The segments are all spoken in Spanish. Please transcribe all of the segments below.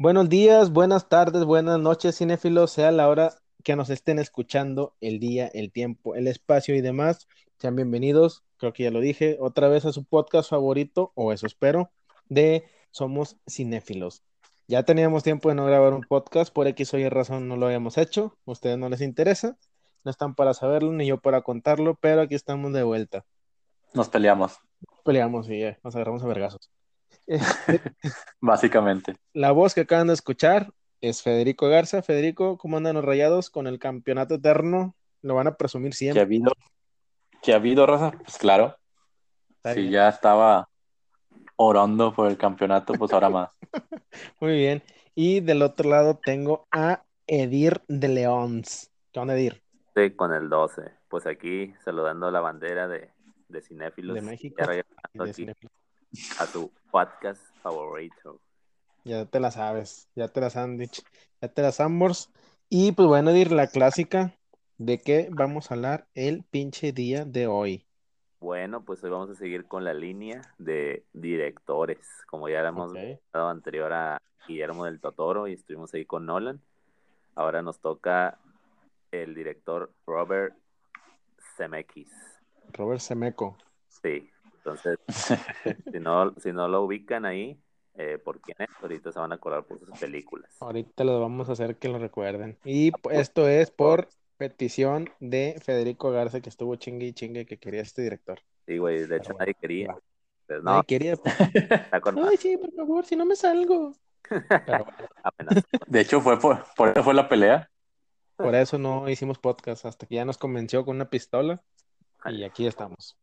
Buenos días, buenas tardes, buenas noches, cinéfilos, sea la hora que nos estén escuchando, el día, el tiempo, el espacio y demás. Sean bienvenidos, creo que ya lo dije, otra vez a su podcast favorito, o eso espero, de Somos Cinéfilos. Ya teníamos tiempo de no grabar un podcast, por X o Y razón no lo habíamos hecho, a ustedes no les interesa, no están para saberlo ni yo para contarlo, pero aquí estamos de vuelta. Nos peleamos. Peleamos y ya, nos agarramos a vergazos. Básicamente. La voz que acaban de escuchar es Federico Garza. Federico, ¿cómo andan los rayados con el campeonato eterno? Lo van a presumir ¿Que ha siempre. habido? ¿Que ha habido, Raza? Pues claro. Está Si bien. ya estaba orando por el campeonato, pues ahora más. Muy bien. Y del otro lado tengo a Edir de Leons. ¿Qué onda, Edir? Sí, con el 12. Pues aquí saludando la bandera de, de cinéfilos. De México. De aquí a su podcast favorito. Ya te la sabes, ya te las han dicho, ya te las ambos. Y pues bueno, Edir, la clásica de qué vamos a hablar el pinche día de hoy. Bueno, pues hoy vamos a seguir con la línea de directores. Como ya la hemos Ok. dado anterior a Guillermo del Totoro y estuvimos ahí con Nolan. Ahora nos toca el director Robert Zemeckis. Robert Semeco. Sí, entonces, si no, si no lo ubican ahí, eh, ¿por quién es? Ahorita se van a acordar por sus películas. Ahorita lo vamos a hacer que lo recuerden. Y pues, esto es por petición de Federico Garza, que estuvo chingue y chingue que quería este director. Sí, güey, de hecho nadie quería. Pues Nadie no, quería. pues. está con Ay, sí, por favor, si no me salgo. Pero bueno, amenaza. De hecho, fue por, por eso fue la pelea. por eso no hicimos podcast, hasta que ya nos convenció con una pistola y aquí estamos.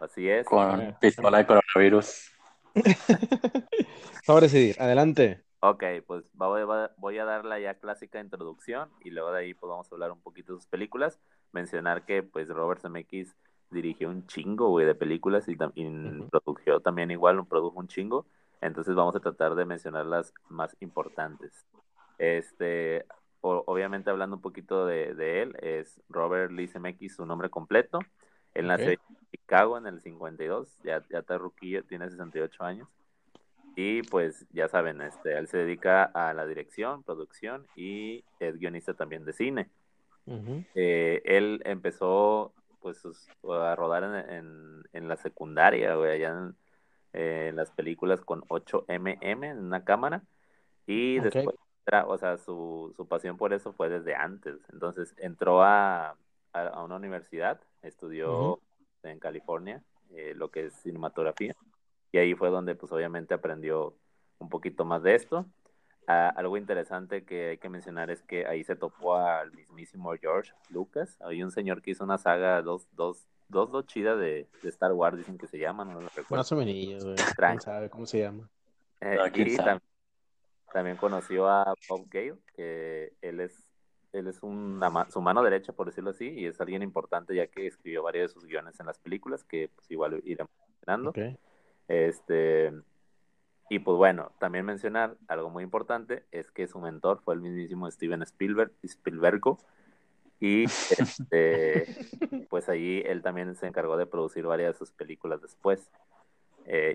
Así es. Con pistola de coronavirus. Ahora decidir, adelante. Ok, pues voy, a dar la ya clásica introducción y luego de ahí pues vamos a hablar un poquito de sus películas. Mencionar que pues Robert Zemeckis dirigió un chingo, güey, de películas y, y produjo también igual, produjo un chingo. Entonces vamos a tratar de mencionar las más importantes. Este, o- obviamente hablando un poquito de, de él, es Robert Lee Zemeckis, su nombre completo. Él nació Ok. en Chicago en el 52, ya, ya está ruquillo, tiene 68 años. Y pues ya saben, este, él se dedica a la dirección, producción y es guionista también de cine. Ujú. Eh, él empezó pues a rodar en, en- en la secundaria, güey, allá en, eh, las películas con 8mm en una cámara. Y Ok. después, o sea, su, su pasión por eso fue desde antes. Entonces entró a, a, a una universidad, estudió Ujú. en California eh, lo que es cinematografía. Y ahí fue donde pues obviamente aprendió un poquito más de esto. Ah, algo interesante que hay que mencionar es que ahí se topó al mismísimo George Lucas. Hay un señor que hizo una saga, dos, dos, dos, dos chidas de, de Star Wars, dicen que se llaman, no lo recuerdo. Más o menos, güey. ¿Quién Tranqui. sabe cómo se llama? Eh, quién y sabe. tam- también conoció a Bob Gale, que él es, él es una su mano derecha, por decirlo así, y es alguien importante ya que escribió varios de sus guiones en las películas, que pues igual iremos mencionando. Este, y pues bueno, también mencionar algo muy importante es que su mentor fue el mismísimo Steven Spielberg, Spielbergo, y este, pues allí él también se encargó de producir varias de sus películas después. Eh,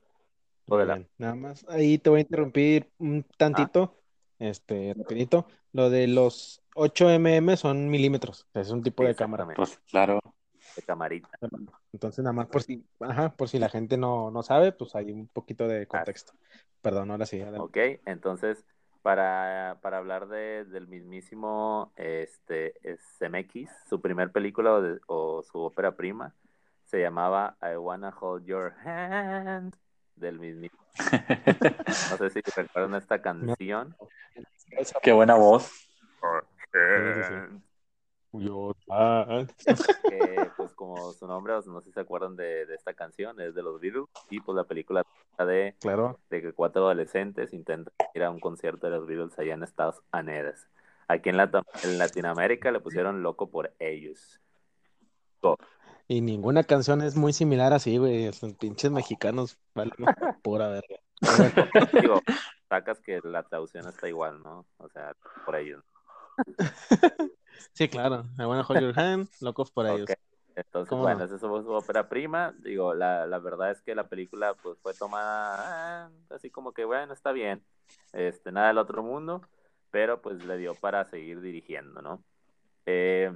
de la-. Nada más, ahí te voy a interrumpir un tantito, este, rapidito. Lo de los 8 mm son milímetros, o sea, es un tipo de cámara. Pues claro. de camarita. Entonces, nada más por si, ajá, por si la gente no, no sabe, pues hay un poquito de contexto. Perdón, ahora sí, adelante. Ok, entonces, para, para hablar de, del mismísimo este, Zemeckis, su primer película o, de- o su ópera prima se llamaba I Wanna Hold Your Hand, del mismísimo. No sé si recuerdan esta canción. Qué buena voz. Yo, ah, que, pues como su nombre, no sé si se acuerdan de, de esta canción, es de los Beatles, y pues la película trata de, claro. de que cuatro adolescentes intentan ir a un concierto de los Beatles allá en Estados Unidos. Aquí en, Lat- en Latinoamérica le pusieron loco por ellos. Y ninguna canción es muy similar así, güey. Los pinches mexicanos valen pura verga. Digo, sacas que la traducción está igual, ¿no? O sea, por ellos. sí, claro. I wanna hold your hand, locos por ellos. Entonces, ¿Cómo bueno, no? esa es su, ópera prima. Digo, la, la verdad es que la película pues fue tomada ah, así como que, bueno, está bien. Este, nada del otro mundo, pero pues le dio para seguir dirigiendo, ¿no? Eh.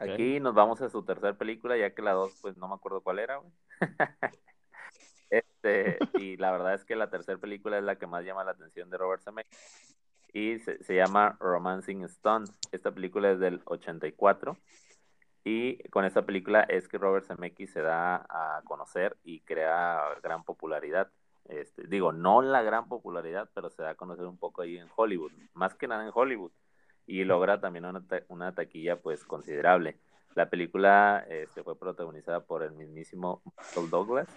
Aquí nos vamos a su tercera película, ya que la dos, pues no me acuerdo cuál era, güey. Este, y la verdad es que la tercera película es la que más llama la atención de Robert Zemeckis y se, se llama Romancing Stone. Esta película es del 84 y con esta película es que Robert Zemeckis se da a conocer y crea gran popularidad. Este, digo, no la gran popularidad, pero se da a conocer un poco ahí en Hollywood, más que nada en Hollywood y logra también una, ta- una taquilla pues considerable. La película este, fue protagonizada por el mismísimo Michael Douglas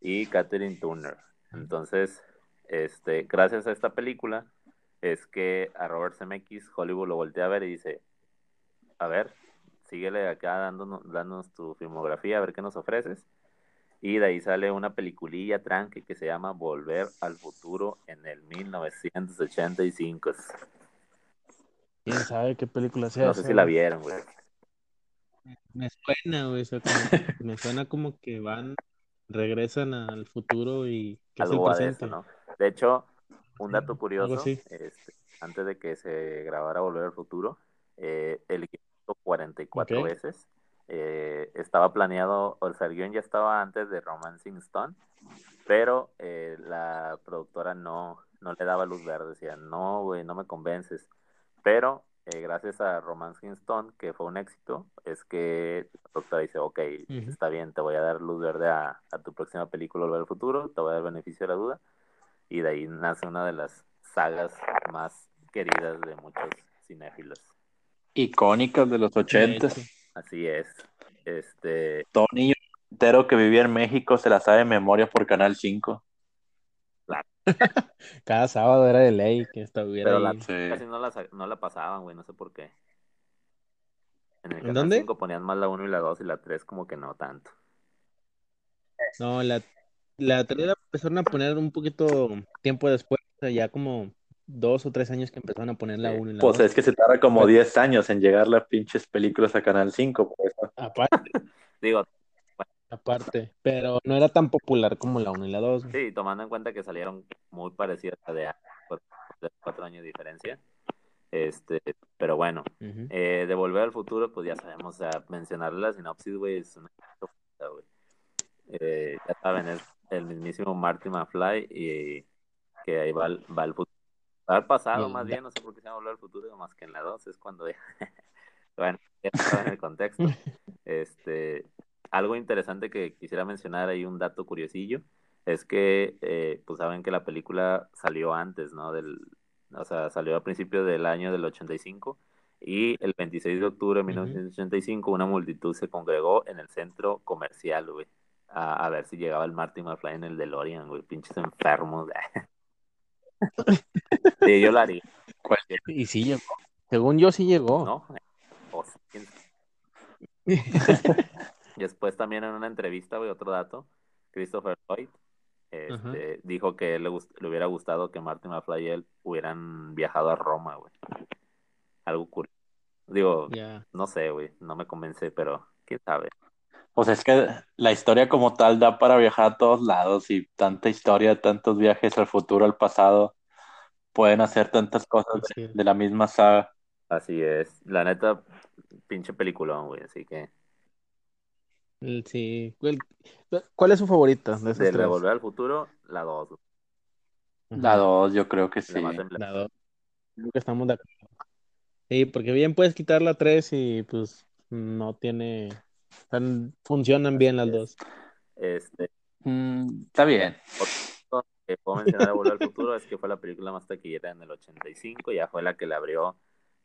y Catherine Turner. Entonces, este, gracias a esta película es que a Robert Zemeckis Hollywood lo voltea a ver y dice, a ver, síguele acá dándonos, dándonos tu filmografía, a ver qué nos ofreces. Y de ahí sale una peliculilla tranque que se llama Volver al Futuro en el 1985. ¿Quién sabe qué película sea No sé si la vieron, güey. Me suena, güey. o sea, como- me suena como que van, regresan al futuro y que es el algo de presente. eso, ¿no? De hecho, un dato curioso, este, antes de que se grabara Volver al Futuro, eh, el hizo 44 Ok. veces. Eh, estaba planeado, o sea, el guion ya estaba antes de Romancing Stone, pero eh, la productora no, no le daba luz verde, decía, no, güey, no me convences. Pero eh, gracias a Romancing Stone, que fue un éxito, es que la productora dice, ok, está bien, te voy a dar luz verde a, a tu próxima película Volver al Futuro, te voy a dar beneficio de la duda, y de ahí nace una de las sagas más queridas de muchos cinéfilos. Icónicas de los ochentas. Así es. Este, niño entero que vivía en México se la sabe de memoria por Canal 5. Cada sábado era de ley que estuviera pero la, ahí. Sí. casi no la, no la pasaban, güey, no sé por qué. En el ¿En canal dónde? 5 ponían más la 1 y la 2 y la 3 como que no tanto. No, la, la tele la empezaron a poner un poquito tiempo después, o sea, ya como dos o tres años que empezaron a poner la Sí. 1 y la Pues 2. es que se tarda como Pero- 10 años en llegar las pinches películas a Canal 5. Por eso. Aparte, Digo, aparte, pero no era tan popular como la 1 y la 2. sí, tomando en cuenta que salieron muy parecidas a de, de cuatro años de diferencia. Este, pero bueno. Eh, de Volver al Futuro, pues ya sabemos, o sea, mencionarle la sinopsis, güey, es una güey. Eh, ya saben, es el mismísimo Marty McFly y que ahí va, al- va al futuro. Va al pasado, más bien, no sé por qué se llama Volver al Futuro, más que en la 2, es cuando bueno, ya saben el contexto. Este, algo interesante que quisiera mencionar ahí, un dato curiosillo, es que, eh, pues saben que la película salió antes, ¿no? Del, o sea, salió a principios del año del 85 y el 26 de octubre de Ujú. 1985 una multitud se congregó en el centro comercial, güey, a, a ver si llegaba el Marty McFly en el DeLorean, güey, pinches enfermos. sí, yo lo haría, Y sí llegó. Según yo, sí llegó. ¿no? O sí, quién Después también en una entrevista, güey, otro dato, Christopher Lloyd este, dijo que le, le hubiera gustado que Martin McFly y él hubieran viajado a Roma, güey. Algo curioso. Digo, no sé, güey, no me convence, pero quién sabe. Pues es que la historia como tal da para viajar a todos lados y tanta historia, tantos viajes al futuro, al pasado, pueden hacer tantas cosas de, la misma saga. Así es. La neta, pinche peliculón, güey, así que El- Sí. ¿Cuál, es su favorita de de tres? Volver al Futuro, la 2. Ujú. La dos, yo creo que sí. La más emblemática. La dos. Creo que estamos de acuerdo. Sí, porque bien puedes quitar la 3 y pues no tiene. Funcionan bien las dos. Este, Mm, está bien. Otro que puedo mencionar de Volver al Futuro es que fue la película más taquillera en el 85, ya fue la que le abrió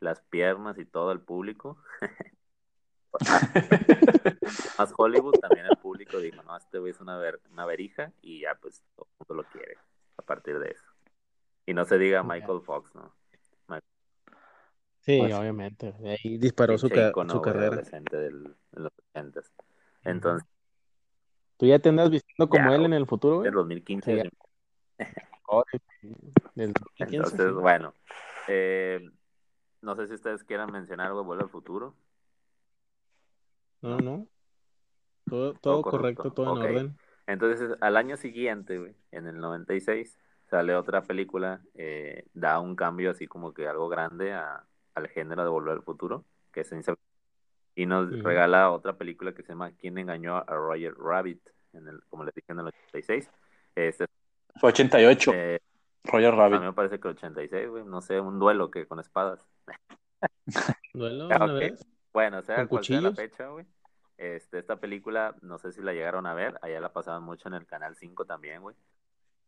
las piernas y todo al público. Más Hollywood, también el público dijo, no, este güey es una, ver- una verija y ya pues todo el mundo lo quiere a partir de eso. Y no se diga Michael Fox, ¿no? Sí, Pues- obviamente. Ahí disparó su, ca- su carrera. adolescente del, de los 80 Entonces, ¿Tú ya te andas vistiendo como Ya, él en el futuro, güey? del 2015 Sí, Oh, Del 2015, Entonces, bueno, eh, no sé si ustedes quieran mencionar algo de Vuelve al Futuro. No, no. Todo, todo correcto, todo en orden. Entonces, al año siguiente, güey, en el 96, sale otra película, eh, da un cambio así como que algo grande a- al género de Volver al Futuro, que es ficción, y nos Ujú. regala otra película que se llama ¿Quién engañó a Roger Rabbit? En el, como les dije, en el 86. Este, Fue 88, eh, Roger a Rabbit. mí me parece que 86, güey, no sé, un duelo que con espadas. ¿Duelo Ah, una ok. vez? Bueno, sea ¿Con cual sea la cuchillos? fecha, güey. Este, esta película, no sé si la llegaron a ver, allá la pasaban mucho en el Canal 5 también, güey.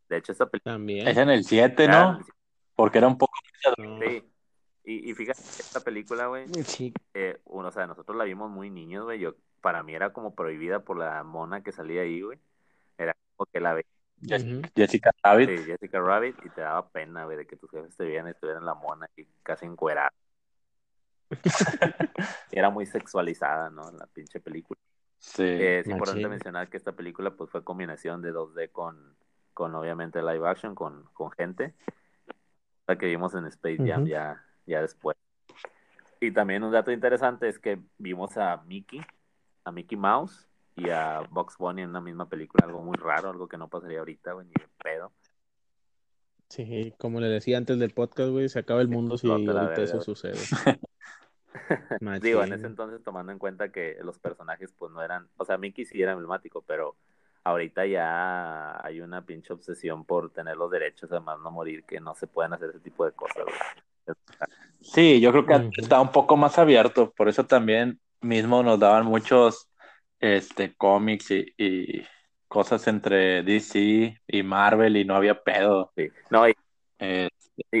De hecho, esta película... También. Es en el 7, ¿no? Porque era un poco... No. Sí. Y, y fíjate, esta película, güey, Sí. eh, uno, o sea, nosotros la vimos muy niños, güey. Yo, para mí era como prohibida por la mona que salía ahí, güey. Era como que la veía Jessica, Rabbit. de Jessica Rabbit y te daba pena, güey, de que tus jefes te vieran y estuvieran la mona y casi encuerada. Era muy sexualizada, ¿no? La pinche película. Sí. Eh, es importante Machín. mencionar que esta película pues fue combinación de 2D con, con obviamente live action, con, con gente. La que vimos en Space Jam ya, ya después. Y también un dato interesante es que vimos a Mickey, a Mickey Mouse y a Bugs Bunny en una misma película, algo muy raro, algo que no pasaría ahorita, güey, ni de pedo. Sí, como le decía antes del podcast, güey, se acaba el mundo si ahorita eso güey. sucede. Digo, en ese entonces tomando en cuenta que los personajes pues no eran, o sea, Mickey sí era emblemático, pero ahorita ya hay una pinche obsesión por tener los derechos además no morir, que no se pueden hacer ese tipo de cosas, güey. Sí, yo creo que Ujú. estaba un poco más abierto, por eso también mismo nos daban muchos este cómics y, y cosas entre DC y Marvel y no había pedo. Sí. No, y, Eh, Sí.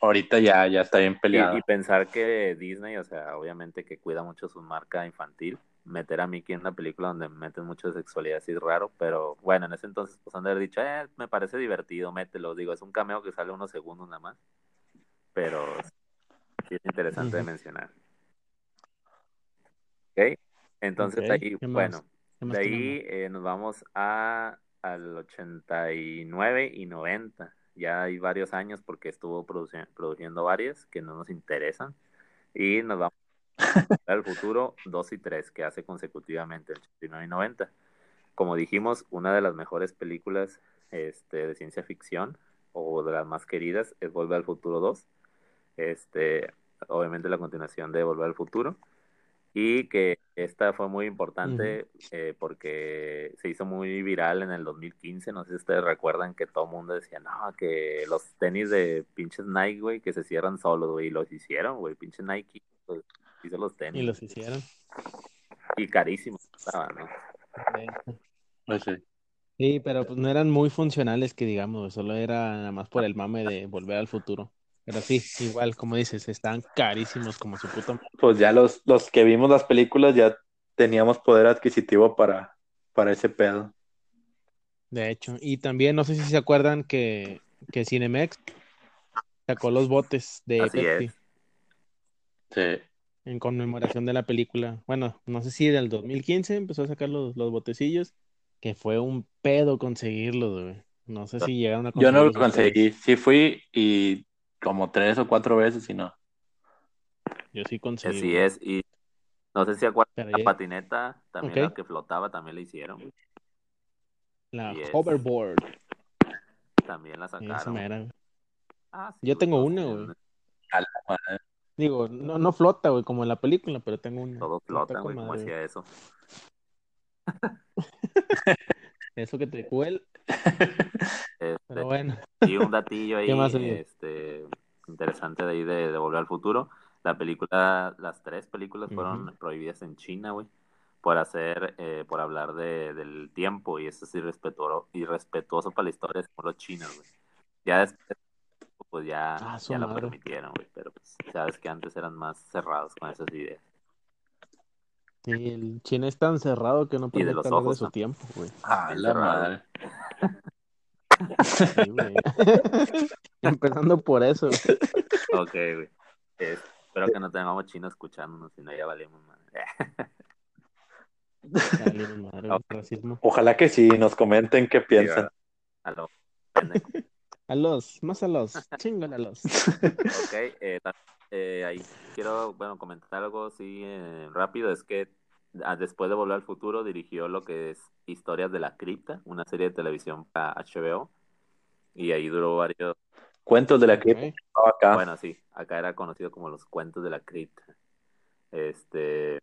ahorita ya, ya está bien y- peleado. y pensar que Disney, o sea, obviamente que cuida mucho su marca infantil, meter a Mickey en una película donde meten mucho de sexualidad sí es raro, pero bueno, en ese entonces pues han de haber dicho, eh, me parece divertido, mételo, digo, es un cameo que sale unos segundos nada más, pero sí es interesante de mencionar. Ok, entonces ahí, bueno, ¿Qué más de ahí eh, nos vamos a, al 89 y 90. Ya hay varios años porque estuvo produci- produciendo varias que no nos interesan. Y nos vamos al futuro 2 y 3 que hace consecutivamente el 89 y 90. Como dijimos, una de las mejores películas este, de ciencia ficción o de las más queridas es Volver al Futuro 2. Este, obviamente la continuación de Volver al Futuro. Y que esta fue muy importante eh, porque se hizo muy viral en el 2015. No sé si ustedes recuerdan que todo el mundo decía, no, que los tenis de pinches Nike, güey, que se cierran solos, güey, y los hicieron, güey, pinche Nike, pues, hizo los tenis. Y los hicieron. Y carísimos estaban, ¿no? Pues sí. Sí, pero pues no eran muy funcionales que digamos, solo era nada más por el mame de volver al futuro. Pero sí, igual, como dices, estaban carísimos como su puta madre. Pues ya los, los que vimos las películas ya teníamos poder adquisitivo para, para ese pedo. De hecho, y también no sé si se acuerdan que, que Cinemex sacó los botes de Así Pepsi es. Sí. en conmemoración de la película. Bueno, no sé si del 2015 empezó a sacar los, los botecillos, que fue un pedo conseguirlos, güey. No sé si llegaron a Yo no lo conseguí. Sí fui y como tres o cuatro veces y no. Yo sí conseguí. Así es. Y no sé si acuerdan la ya- patineta, también la que flotaba, también la hicieron. La Yes. hoverboard. También la sacaron. Ah, sí, Yo tengo una, güey. Digo, no, no flota, güey, como en la película, pero tengo una. Flotan, con güey, güey. hacía eso. Eso que te cuel, Este, pero bueno. y un datillo ahí este, interesante de ahí de, de Volver al Futuro. La película, las tres películas fueron prohibidas en China, güey, por hacer, eh, por hablar de, del tiempo y eso es irrespetuoso, irrespetuoso para la historia como los chinos, güey. Ya después, pues ya, Ah, ya madre. permitieron, güey, pero pues sabes que antes eran más cerrados con esas ideas. Sí, el chino es tan cerrado que no Y de permite los hablar de su ¿no? tiempo, güey. A Bien la cerrado. madre. Sí, güey. Empezando por eso. güey. Ok, güey. Eh, espero que no tengamos chinos escuchándonos, si no ya valimos, madre. Madre, güey, racismo. Ojalá que sí nos comenten qué piensan. A los, más a los, chingale a los. Ok, eh, eh, ahí quiero, bueno, comentar algo así eh, rápido, es que ah, después de Volver al Futuro, dirigió lo que es Historias de la Cripta, una serie de televisión para HBO. Y ahí duró varios. Cuentos de la cripta. Acá. Bueno, sí, acá era conocido como los cuentos de la cripta. Este.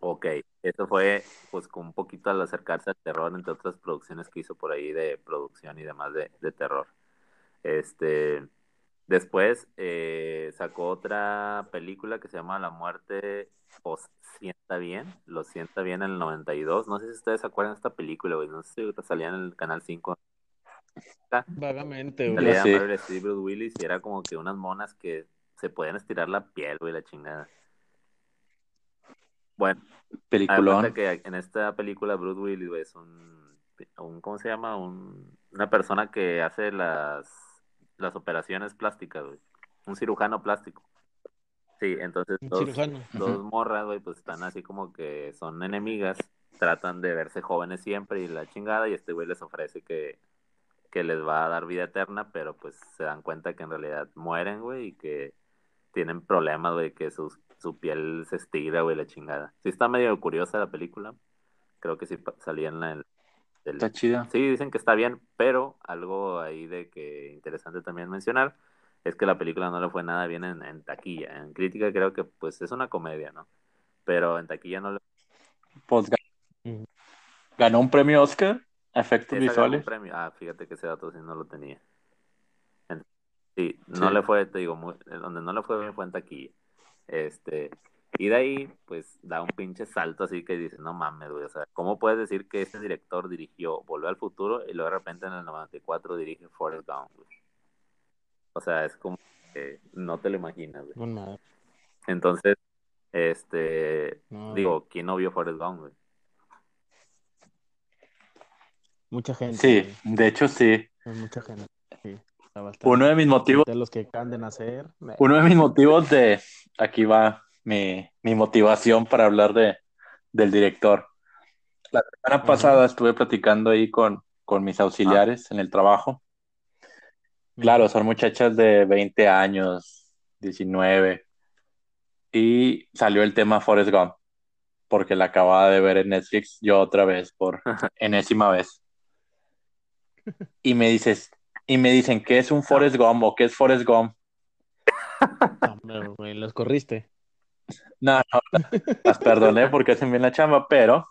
Ok, eso fue pues con un poquito al acercarse al terror, entre otras producciones que hizo por ahí de producción y demás de, de terror. Este. Después eh, sacó otra película que se llama La muerte os sienta bien, lo sienta bien en el 92. No sé si ustedes se acuerdan de esta película, güey. No sé si salía en el canal 5. Vagamente, güey. Salía sí. Willis y era como que unas monas que se podían estirar la piel, güey, la chingada. Bueno, Peliculón. que en esta película Bruce Willis, güey, es un, un ¿cómo se llama? Un, una persona que hace las, las operaciones plásticas, güey. Un cirujano plástico. Sí, entonces dos, morras, güey, pues están así como que son enemigas, tratan de verse jóvenes siempre y la chingada, y este güey les ofrece que, que les va a dar vida eterna, pero pues se dan cuenta que en realidad mueren, güey, y que tienen problemas, güey, que sus, su piel se estira, güey, la chingada. Sí está medio curiosa la película, creo que sí salía en la... del- Está chida. Sí, dicen que está bien, pero algo ahí de que interesante también mencionar es que la película no le fue nada bien en, en taquilla. En crítica creo que pues es una comedia, ¿no? Pero en taquilla no le Pues ganó un premio Oscar a efectos esa ganó un visuales. premio. Ah, fíjate que ese dato sí no lo tenía. En- Sí, no Sí. le fue, te digo, muy- donde no le fue bien fue en taquilla. Este, y de ahí, pues, da un pinche salto así que dices, no mames, güey, o sea, ¿cómo puedes decir que este director dirigió Volver al Futuro y luego de repente en el 94 dirige Forrest Gump, güey? O sea, es como que no te lo imaginas, güey. Madre. Entonces, este, No, digo, ¿quién no vio Forrest Gump, güey? Mucha gente. Sí, de hecho sí. Mucha gente. Sí. Uno de mis motivos, De los que acaban de nacer. uno de mis motivos de aquí va mi, mi motivación para hablar de del director. La semana pasada estuve platicando ahí con, con mis auxiliares en el trabajo. Claro, son muchachas de 20 años, 19. Y salió el tema Forrest Gump, porque la acababa de ver en Netflix yo otra vez, por enésima vez. Y me dices, y me dicen, ¿qué es un Forrest Gump o qué es Forrest Gump? No, los corriste. No, no, las perdoné porque hacen bien la chamba, pero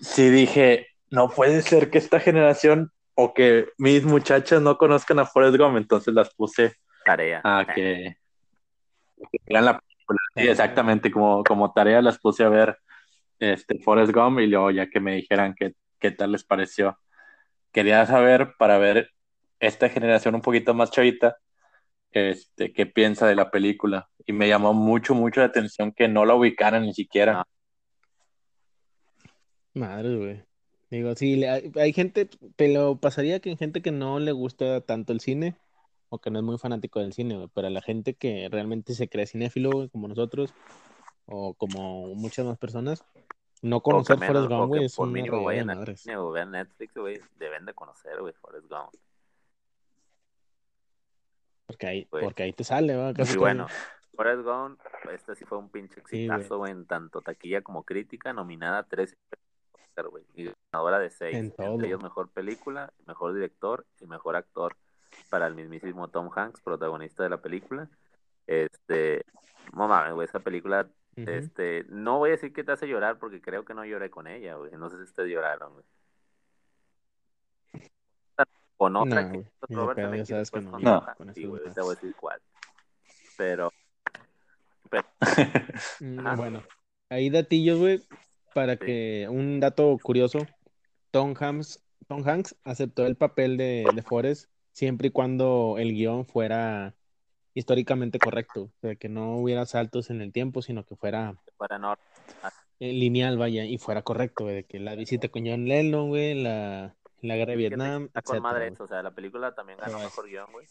sí dije, no puede ser que esta generación o que mis muchachas no conozcan a Forrest Gump, entonces las puse Tarea. a que, que vean la película. Sí, exactamente, como, como tarea las puse a ver este Forrest Gump y luego ya que me dijeran qué, qué tal les pareció. Quería saber para ver esta generación un poquito más chavita, este, qué piensa de la película. Y me llamó mucho, mucho la atención que no la ubicaran ni siquiera. No. Madre, güey. Digo, sí, le- hay, hay gente, pero pasaría que hay gente que no le gusta tanto el cine o que no es muy fanático del cine, güey, pero a la gente que realmente se cree cinéfilo, güey, como nosotros o como muchas más personas, no conocer menos, Forrest Gump, güey, es por una mínimo o vean Netflix, güey, deben de conocer, güey, Forrest Gump. Porque ahí, Güey. porque ahí te sale, ¿va? Casi Y que- bueno, Forrest Gump, este sí fue un pinche exitazo, en tanto taquilla como crítica, nominada a tres y ganadora de seis, En todo. entre ellos mejor película, mejor director y mejor actor para el mismísimo Tom Hanks, protagonista de la película. Este, no mames, güey, esa película, este, no voy a decir que te hace llorar porque creo que no lloré con ella, güey, no sé si ustedes lloraron, güey. Con otra No, que Robert que después no, sí, te voy a decir cuál. Pero, Mm, Ajá. Bueno, ahí datillos, güey, para Sí. que un dato curioso, Tom Hanks, Tom Hanks aceptó el papel de, de Forrest siempre y cuando el guion fuera históricamente correcto, o sea, que no hubiera saltos en el tiempo, sino que fuera para no, eh, lineal, vaya, y fuera correcto, güey, de que la visita con John Lennon, güey, la, la guerra de Vietnam, está con madre eso, o sea, la película también ganó mejor guion, güey.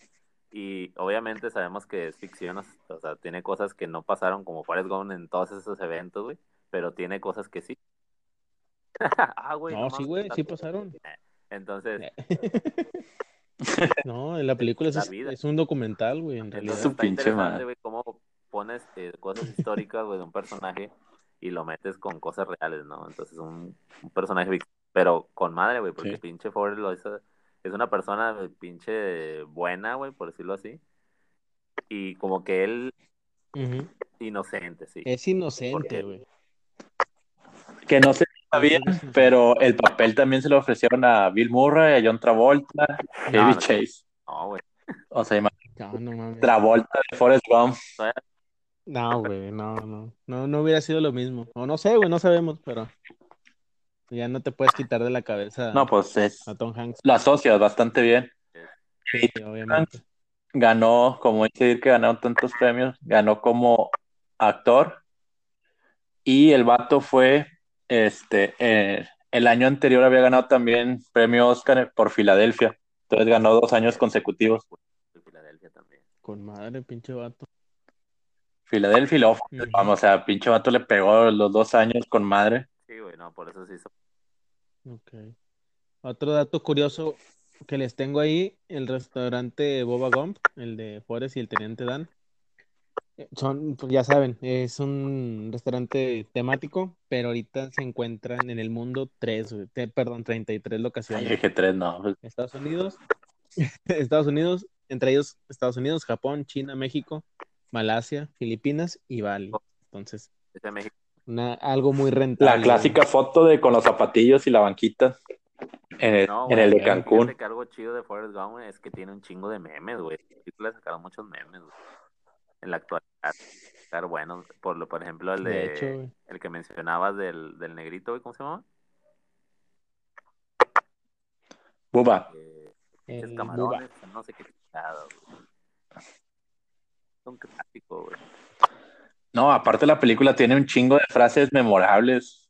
Y obviamente sabemos que es ficción, o sea, tiene cosas que no pasaron como Forrest Gump en todos esos eventos, güey, pero tiene cosas que sí. ah, güey, No, sí, güey, sí pasaron. Entonces, No, en la película es, La vida. es un documental, güey, en realidad. entonces pinche madre. güey, cómo pones eh, cosas históricas, güey, de un personaje y lo metes con cosas reales, ¿no? Entonces un, un personaje, pero con madre, güey, porque pinche Forrest lo hizo, es una persona pinche buena, güey, por decirlo así. Y como que él, inocente, sí. Es inocente, güey. Que no sé si sabían, pero el papel también se lo ofrecieron a Bill Murray, a John Travolta, a David Chase. No, güey. O sea, Travolta de Forrest Gump. No, güey, no, no, no, no hubiera sido lo mismo. O no sé, güey, no sabemos, pero ya no te puedes quitar de la cabeza no, pues es, a Tom Hanks. Lo asocias bastante bien. Sí, obviamente. Ganó, como decir que ganó tantos premios, ganó como actor y el vato fue, este, eh, el año anterior había ganado también premio Oscar por Filadelfia, entonces ganó dos años consecutivos. Con madre, pinche vato. Filadelfia y luego, vamos, o sea, pinche vato le pegó los dos años con madre. Sí, güey, no, por eso sí hizo Ok. Otro dato curioso que les tengo ahí, el restaurante Boba Gump, el de Forest y el Teniente Dan. Eh, son, pues ya saben, es un restaurante temático, pero ahorita se encuentran en el mundo tres, perdón, 33 locaciones. Ay, dije tres, no. Estados Unidos, Estados Unidos, entre ellos Estados Unidos, Japón, China, México, Malasia, Filipinas y Bali. Entonces, Algo muy rentable. La clásica foto de con los zapatillos y la banquita en el, en el de Cancún. Que algo chido de Forrest Gump es que tiene un chingo de memes, güey. Le sacaron muchos memes, güey. En la actualidad. Claro, bueno, por, lo, por ejemplo, el de, el que mencionabas del, del negrito, güey, ¿cómo se llama? Buba. Eh, camarones, no sé qué chingado, Un clásico, güey. No, aparte la película tiene un chingo de frases memorables.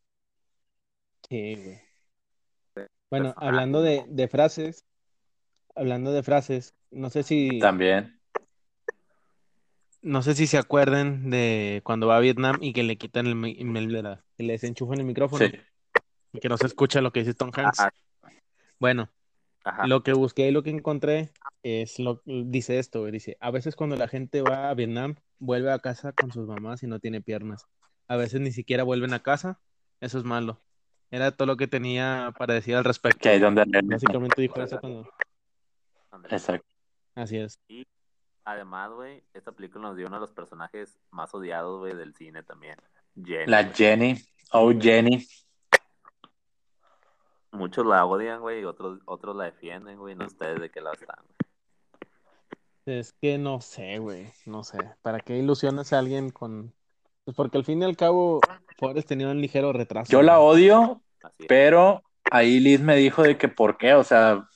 Sí, güey. Bueno, hablando de, de frases, hablando de frases, no sé si... También. No sé si se acuerdan de cuando va a Vietnam y que le quitan el, el, que le desenchufan el micrófono sí. y que no se escucha lo que dice Tom Hanks. Bueno, lo que busqué y lo que encontré es lo dice esto, dice, a veces cuando la gente va a Vietnam, vuelve a casa con sus mamás y no tiene piernas. A veces ni siquiera vuelven a casa, eso es malo. Era todo lo que tenía para decir al respecto. Que donde... Básicamente dijo eso cuando... Exacto. Así es. Y además, güey, esta película nos dio uno de los personajes más odiados, güey, del cine también. la Jenny. Oh, Jenny muchos la odian, güey, y otros, otros la defienden, güey, no ustedes de qué lado están. Es que no sé, güey, no sé. ¿Para qué ilusionas a alguien con...? Pues porque al fin y al cabo, Forrest tenía un ligero retraso. Yo la odio, pero ahí Liz me dijo de que por qué, o sea,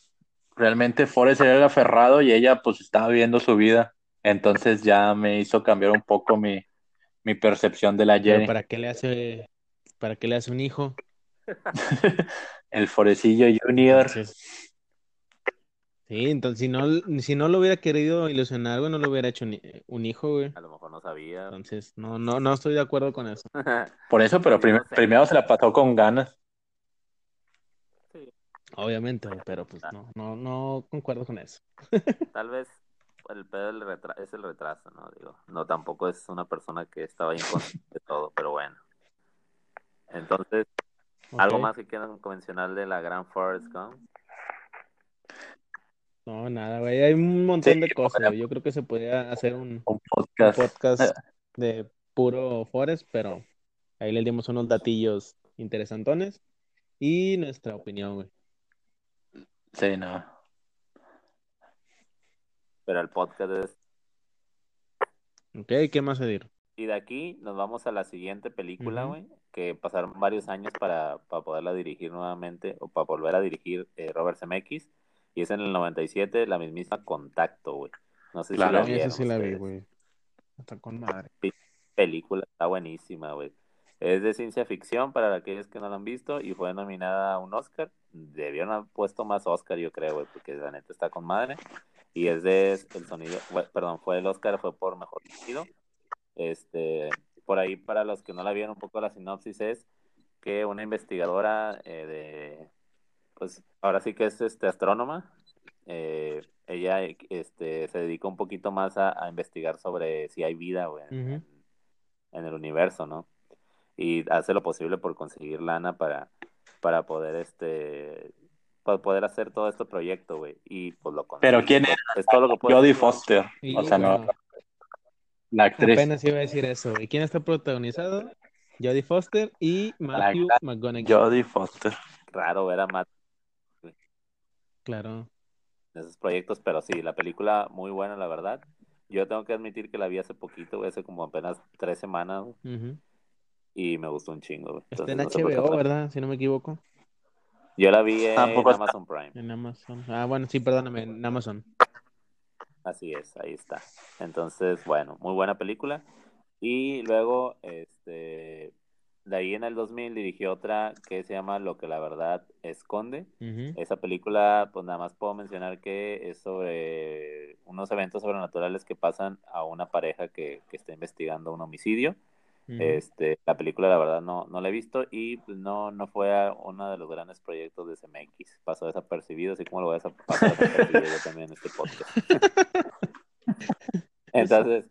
realmente Forrest era el aferrado y ella pues estaba viviendo su vida. Entonces ya me hizo cambiar un poco mi, mi percepción de la Jenny. ¿Para qué le hace, para qué le hace un hijo? el Forecillo Junior. Sí, entonces si no, si no lo hubiera querido ilusionar, güey, no lo hubiera hecho un hijo, güey. A lo mejor no sabía. Entonces, no, no, no estoy de acuerdo con eso. Por eso, pero primero se la pasó con ganas. Sí. Obviamente, pero pues ah. no, no, no concuerdo con eso. Tal vez el pedo es el retraso, ¿no? Digo, no tampoco es una persona que estaba inconsciente de todo, pero bueno. Entonces, ¿Algo más que quieran convencional de la gran Forest Gump? No, nada, güey. Hay un montón de cosas. Yo creo que se podría hacer un, podcast. de puro Forest, pero ahí le dimos unos datillos interesantones y nuestra opinión, güey. Sí, no. Pero el podcast es. Ok, ¿qué más decir? Y de aquí nos vamos a la siguiente película, güey, que pasaron varios años para, para, poderla dirigir nuevamente o para volver a dirigir eh, Robert Zemeckis. Y es en el 97 la mismísima Contacto, güey. No sé si la vieron. sí la vi, güey. Está con madre. Película, está buenísima, güey. Es de ciencia ficción para aquellos que no la han visto y fue nominada a un Oscar. Debieron haber puesto más Oscar, yo creo, güey, porque la neta está con madre. Y es de el sonido, perdón, fue el Oscar, fue por mejor sonido este, por ahí, para los que no la vieron un poco la sinopsis, es que una investigadora eh, de, pues ahora sí que es este, astrónoma, eh, ella este, se dedica un poquito más a, investigar sobre si hay vida en, el universo, ¿no? y hace lo posible por conseguir lana para, para poder este para poder hacer todo este proyecto, güey. Y pues lo consigue. Pero ¿quién es? es? todo lo que puede Jodie. Foster. Sí, o sea, no. La actriz. apenas iba a decir eso. ¿Y quién está protagonizado? Jodie Foster y Matthew gran McConaughey. Jodie Foster. Raro ver a Matt Claro. en esos proyectos, pero sí, la película muy buena, la verdad. Yo tengo que admitir que la vi hace poquito, hace como apenas tres semanas, y me gustó un chingo. Está en no HBO. ¿verdad? Si no me equivoco. Yo la vi en. Amazon Prime. En Amazon. Ah, bueno, sí, perdóname, en Amazon. Así es, ahí está. Entonces, bueno, muy buena película. Y luego, este, de ahí en el 2000 dirigió otra que se llama Lo que la verdad esconde. Esa película, pues nada más puedo mencionar que es sobre unos eventos sobrenaturales que pasan a una pareja que, que está investigando un homicidio. Este, la película, la verdad, no, no la he visto y pues, no, no fue a uno de los grandes proyectos de CMX. Pasó desapercibido, así como lo voy a pasar desapercibido yo también en este podcast. Entonces,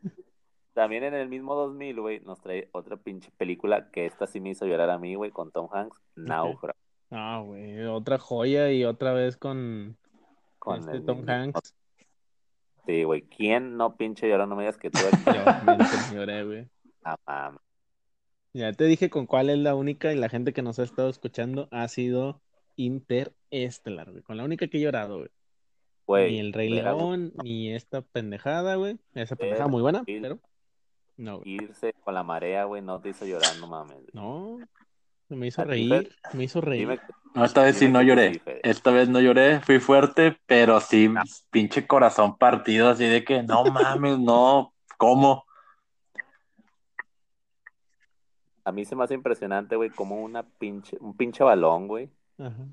también en el mismo 2000, güey, nos trae otra pinche película que esta sí me hizo llorar a mí, güey, con Tom Hanks, Náufrago. Ah, güey, otra joya y otra vez con, Con este el Tom Hanks. Sí, güey, ¿quién no pinche lloró? No me digas que tú, Yo, me lloré, güey. Ah, mames. Ya te dije con cuál es la única y la gente que nos ha estado escuchando ha sido Interestelar, güey. Con la única que he llorado, güey. Güey, Ni el Rey León, ni esta pendejada, güey. Esa pendejada muy buena, pero no, güey. irse con la marea, güey, no te hizo llorar, no mames. No, me hizo ¿A ti, reír, me hizo reír. Dime, No, esta vez sí no lloré. Esta vez no lloré, fui fuerte, pero sí, Ah. pinche corazón partido, así de que no mames, no, ¿cómo? A mí se me hace impresionante, güey, como una pinche, un pinche balón, güey, Ajá.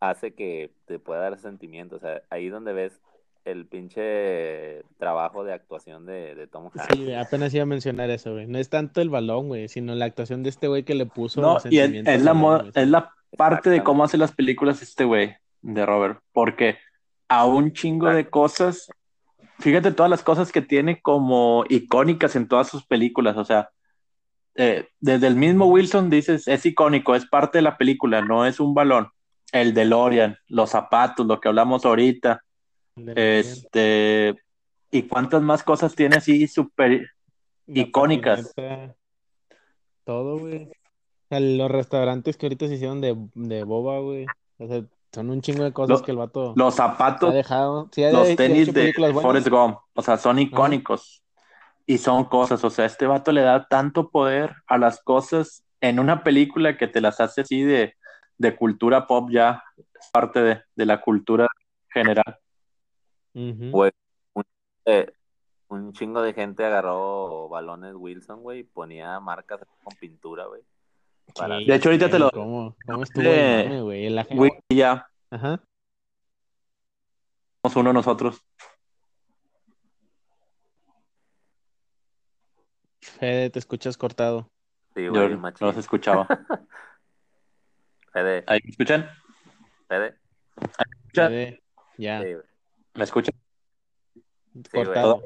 hace que te pueda dar sentimiento. O sea, ahí donde ves el pinche trabajo de actuación de, de Tom Hanks. Sí, apenas iba a mencionar eso, güey. No es tanto el balón, güey, sino la actuación de este güey que le puso No, y es, la, al mo- balón, güey. es la parte de cómo hace las películas este güey, de Robert, porque a un chingo de cosas, fíjate todas las cosas que tiene como icónicas en todas sus películas, o sea, eh, desde el mismo Wilson dices, es icónico, es parte de la película, no es un balón. El DeLorean, los zapatos, lo que hablamos ahorita, este, y cuántas más cosas tiene así súper icónicas. Todo, güey. O sea, los restaurantes que ahorita se hicieron de, de boba, güey. O sea, son un chingo de cosas que el vato los ha zapatos, dejado. Sí, ha los de- tenis de. Forrest Gump, o sea, son icónicos y son cosas, o sea, este vato le da tanto poder a las cosas en una película que te las hace así de, de cultura pop ya, es parte de, de la cultura general. Un, eh, un chingo de gente agarró balones Wilson, güey, y ponía marcas con pintura, güey. para- De hecho, ahorita te lo- ¿Cómo, cómo estuvo de- el güey? La gente- Güey, ya Ajá. somos uno nosotros. Fede, te escuchas cortado. Sí, Yo güey, no los escuchaba. Fede, ¿Ahí me escuchan? Fede, Ya. Fede, ya, sí, güey. ¿Me escuchan? güey. cortado,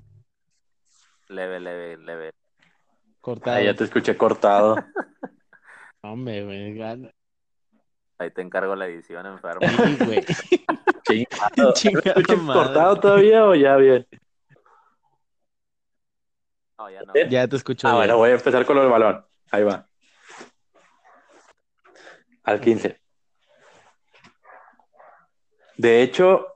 leve, leve, leve. cortado. Ah, ya te escuché cortado. Hombre, güey. Ahí te encargo la edición, enfermo. Sí, güey. Chingado. Chingada ¿Me escuchas madre. cortado todavía o ya bien? No, ya no. Ya te escucho Ah, bien. bueno, voy a empezar con lo del balón. Ahí va. Al 15. De hecho,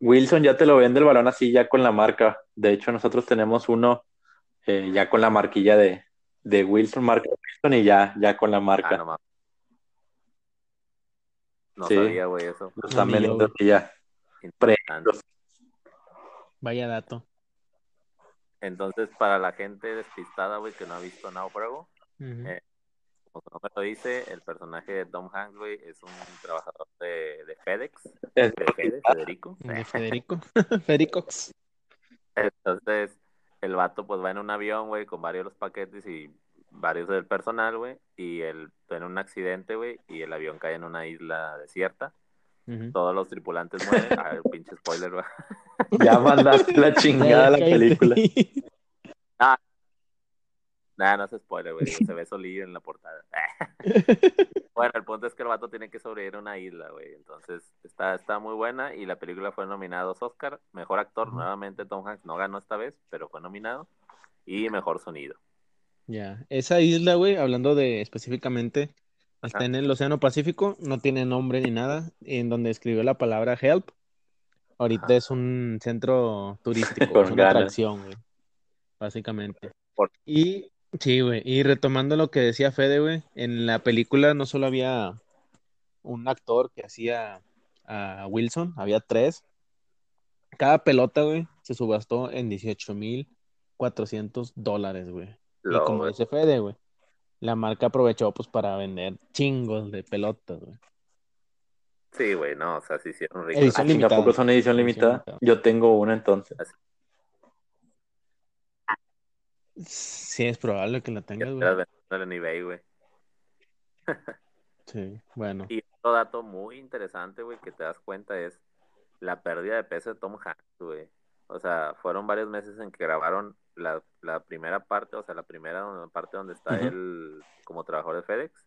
Wilson ya te lo vende el balón así, ya con la marca. De hecho, nosotros tenemos uno eh, ya con la marquilla de, de Wilson, marca Wilson, y ya, ya con la Ah, marca. no mames. No Sí. sabía, güey, eso. Lo están vendiendo ya. Vaya dato. Entonces, para la gente despistada, güey, que no ha visto Náufrago, Ujú. Eh, como su nombre lo dice, el personaje de Tom Hanks, güey, es un trabajador de, de FedEx, Es- de Fede, Federico. De Federico. Federicox. Entonces, el vato pues va en un avión, güey, con varios de los paquetes y varios del personal, güey, y él tiene un accidente, güey, y el avión cae en una isla desierta. Todos los tripulantes mueren. Ah, el pinche spoiler, güey. Ya mandaste la chingada a la película. Nada, no se spoiler, güey. Se ve solillo en la portada. bueno, el punto es que el vato tiene que sobrevivir a una isla, güey. Entonces, está, está muy buena y la película fue nominada a dos Oscar. Mejor actor, nuevamente Tom Hanks no ganó esta vez, pero fue nominado. Y mejor sonido. Ya, esa isla, güey, hablando de específicamente, está en el Océano Pacífico, no tiene nombre ni nada, en donde escribió la palabra help. Ahorita es un centro turístico, es una atracción, güey, básicamente. Y Sí, güey. Y retomando lo que decía Fede, güey, en la película no solo había un actor que hacía a Wilson, había tres. Cada pelota, güey, se subastó en 18 mil 400 dólares, güey. Y como dice Fede, güey, la marca aprovechó pues para vender chingos de pelotas, güey. Sí, güey, no, o sea, sí hicieron ricos. Edición ah, limitada. ¿Tampoco son edición limitada? Yo tengo una entonces. Sí, es probable que la tengas, güey. en eBay, güey. sí, bueno. Y otro dato muy interesante, güey, que te das cuenta es la pérdida de peso de Tom Hanks, güey. O sea, fueron varios meses en que grabaron la, la primera parte, o sea, la primera parte donde está él como trabajador de FedEx.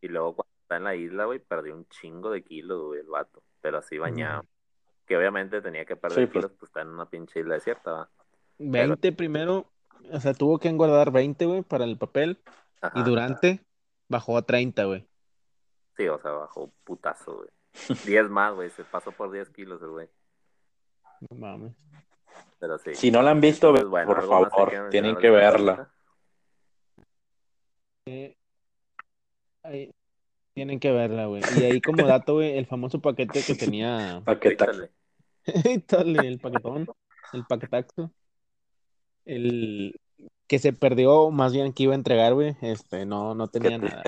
Y luego cuando está en la isla, güey, perdió un chingo de kilos, güey, el vato. Pero así bañado. Que obviamente tenía que perder pues. kilos, pues está en una pinche isla desierta, ¿va? 20 primero o sea, tuvo que engordar 20, güey, para el papel. Y durante bajó a 30, güey. Sí, o sea, bajó putazo, güey. 10 más, güey. Se pasó por 10 kilos el güey. No mames. Pero sí. Si no la han visto, por favor, tienen que verla. Eh, tienen que verla, güey. Y ahí como dato, güey, el famoso paquete que tenía... Paquetazo. el paquetón, el paquetaxo el que se perdió, más bien que iba a entregar, güey, este, no, no tenía nada.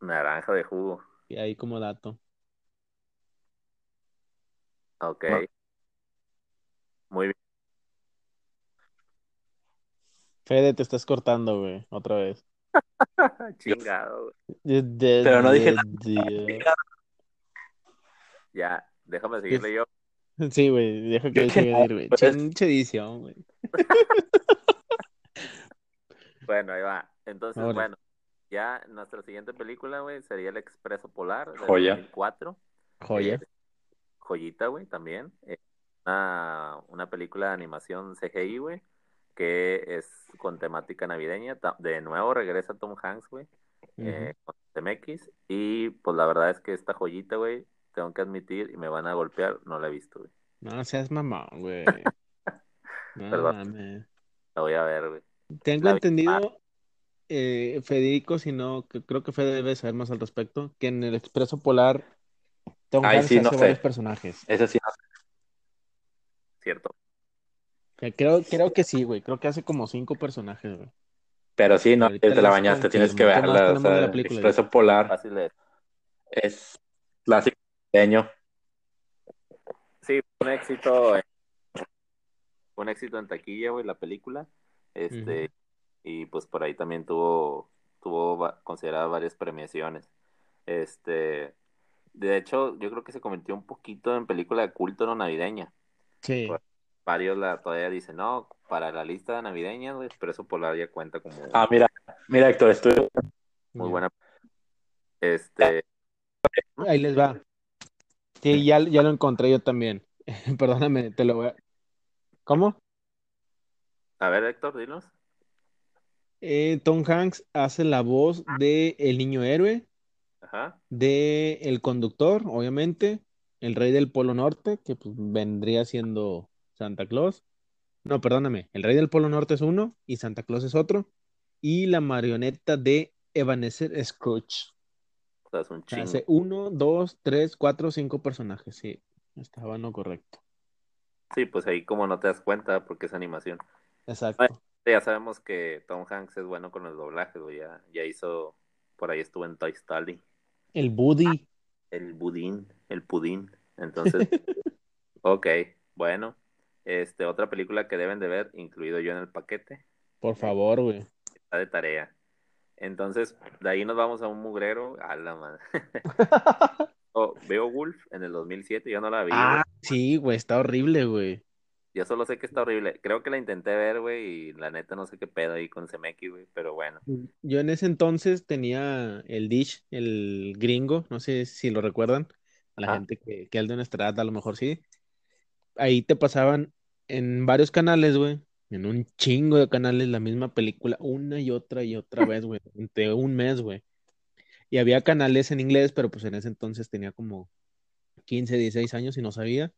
Naranja de jugo. Y ahí como dato. Ok. Muy bien. Fede, te estás cortando, güey, otra vez. Chingado, Pero no dije Ya, déjame seguirle yo. Sí, güey, deja que siga ir, güey. Chinche edición, güey. bueno, ahí va. Entonces, bueno, ya nuestra siguiente película, güey, sería El Expreso Polar de Joya. 2004. Joya. joyita, güey, también. Eh, una, una película de animación CGI, güey, que es con temática navideña. De nuevo regresa Tom Hanks, güey, eh, con TMX. Y pues la verdad es que esta joyita, güey, tengo que admitir, y me van a golpear, no la he visto, güey. No seas mamá, güey. Perdón. La voy a ver, güey. Tengo entendido, eh, Federico, si no, que creo que Fede debe saber más al respecto, que en el Expreso Polar Tom Hanks sí, hace varios personajes. Ese sí no sé. Cierto. Creo, creo que sí, güey. Creo que hace como cinco personajes, güey. Pero sí, no, te la bañaste, tienes que verla. O sea, Expreso Polar Fácil es clásico Sí, un éxito, un éxito en taquilla, güey, la película. Este, y pues por ahí también tuvo, tuvo consideradas varias premiaciones. Este, de hecho, yo creo que se convirtió un poquito en película de culto no navideña. Sí. Varios la, todavía dicen, no, para la lista navideña, güey, Expreso Polar ya cuenta como. Ah, mira, mira, Héctor, estoy. Muy buena. Este. Ahí les va. Sí, ya, ya lo encontré yo también. Perdóname, te lo voy a... ¿Cómo? A ver, Héctor, dinos. Eh, Tom Hanks hace la voz de El Niño Héroe, Ajá. de El Conductor, obviamente, El Rey del Polo Norte, que pues, vendría siendo Santa Claus. No, perdóname, El Rey del Polo Norte es uno y Santa Claus es otro. Y la marioneta de Evanescer Scrooge. Hace uno, dos, tres, cuatro, cinco personajes, sí. Estaba no correcto. Sí, pues ahí como no te das cuenta porque es animación. Exacto. ya sabemos que Tom Hanks es bueno con el doblaje, Ya, ya hizo, por ahí estuvo en Toy Story. El Buddy. El Budín, el Pudín. Entonces, ok, bueno. Este, otra película que deben de ver, incluido yo en el paquete. Por favor, güey. Está de tarea. Entonces, de ahí nos vamos a un mugrero. A la madre. oh, veo Wolf en el 2007, yo no la vi. Ah, sí, güey, está horrible, güey. Yo solo sé que está horrible. Creo que la intenté ver, güey, y la neta no sé qué pedo ahí con Zemeckis, güey, pero bueno. Yo en ese entonces tenía el Dish, el gringo, no sé si lo recuerdan, la Ah. gente que, que es de nuestra edad a lo mejor sí. Ahí te pasaban en varios canales, güey, en un chingo de canales la misma película una y otra y otra vez, güey, durante un mes, güey. Y había canales en inglés, pero pues en ese entonces tenía como 15, 16 años y no sabía.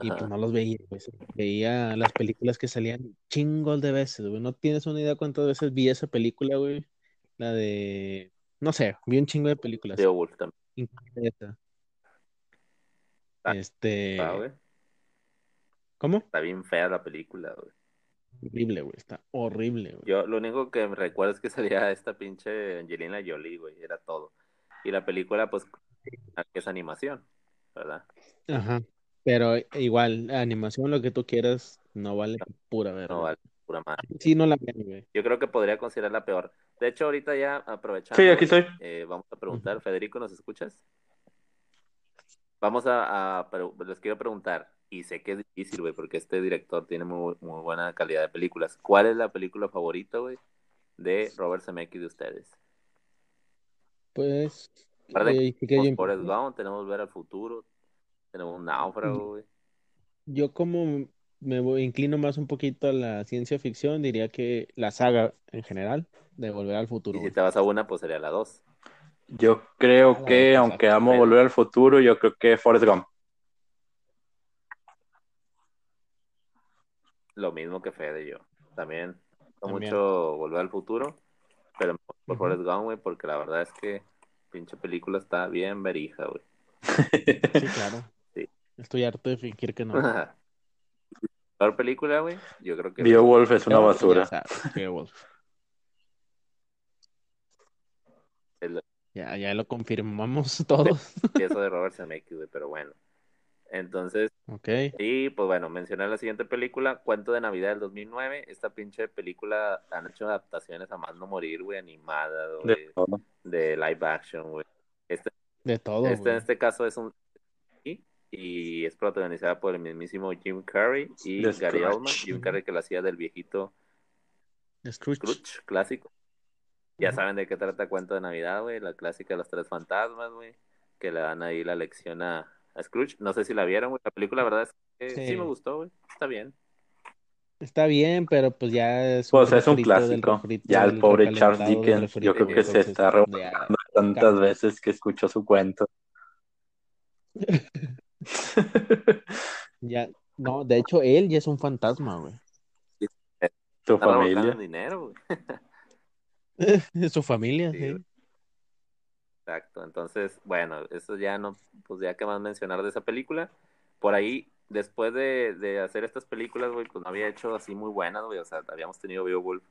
Y pues no los veía, pues. Veía las películas que salían chingos de veces, güey. No tienes una idea cuántas veces vi esa película, güey. La de, no sé, vi un chingo de películas. Beowulf también, Incluida esa. Ah, Este. ¿Cómo? Está bien fea la película, güey. Horrible, güey. Está horrible, güey. Yo lo único que me recuerdo es que salía esta pinche Angelina Jolie, güey, era todo. Y la película, pues, es animación, ¿verdad? Ajá. Pero igual, animación, lo que tú quieras, no vale pura verga. No vale, pura madre. Sí, no la güey. Yo creo que podría considerarla peor. De hecho, ahorita ya aprovechando, Sí, aquí estoy. eh, vamos a preguntar, Federico, ¿nos escuchas? Vamos a, a- pero les quiero preguntar, y sé que es difícil, güey, porque este director tiene muy, muy buena calidad de películas. ¿Cuál es la película favorita, güey, de Robert Zemeckis de ustedes? Pues, eh, que yo, Forrest Gump, tenemos Ver al Futuro, tenemos Náufrago, güey. yo como me voy- inclino más un poquito a la ciencia ficción, diría que la saga en general, de Volver al Futuro, Y si te vas a una, pues sería la dos. Yo creo Ah, que, aunque amo volver al futuro, yo creo que Forrest Gump. Lo mismo que Fede y yo. También, no También. mucho Volver al Futuro, pero me voy por Ujú. Forrest Gump, güey, porque la verdad es que pinche película está bien verija, güey. Sí, claro. Sí. Estoy harto de fingir que no. Peor película, güey, yo creo que... Beowulf es una basura. Beowulf. El ya, ya lo confirmamos todos. empiezo de Robert Zemeckis, güey, pero bueno. Entonces, Ok. y pues bueno, mencioné la siguiente película, Cuento de Navidad del 2009. Esta pinche película han hecho adaptaciones a más no morir, güey, animada, De güey, todo. de live action, güey. Este De todo, Este, en este caso es un y es protagonizada por el mismísimo Jim Carrey y Gary Scrooge. Oldman. Jim Carrey que la hacía del viejito Scrooge. Scrooge clásico. Ya saben de qué trata Cuento de Navidad, güey, la clásica de los tres fantasmas, güey, que le dan ahí la lección a, a Scrooge. No sé si la vieron, güey. La película, la verdad es que sí, Sí. me gustó, güey. Está bien. Está bien, pero pues ya es Pues es un clásico. refrito Ya el pobre Charles Dickens, yo creo que se está revolcando tantas veces que escuchó su cuento. Ya, no, de hecho, él ya es un fantasma, güey. Revolcando familia. dinero, güey. Su familia, Sí, sí. Exacto, entonces, bueno, eso ya no, pues ya que más mencionar de esa película. Por ahí, después de, de hacer estas películas, güey, pues no había hecho así muy buenas, güey, o sea, habíamos tenido Beowulf,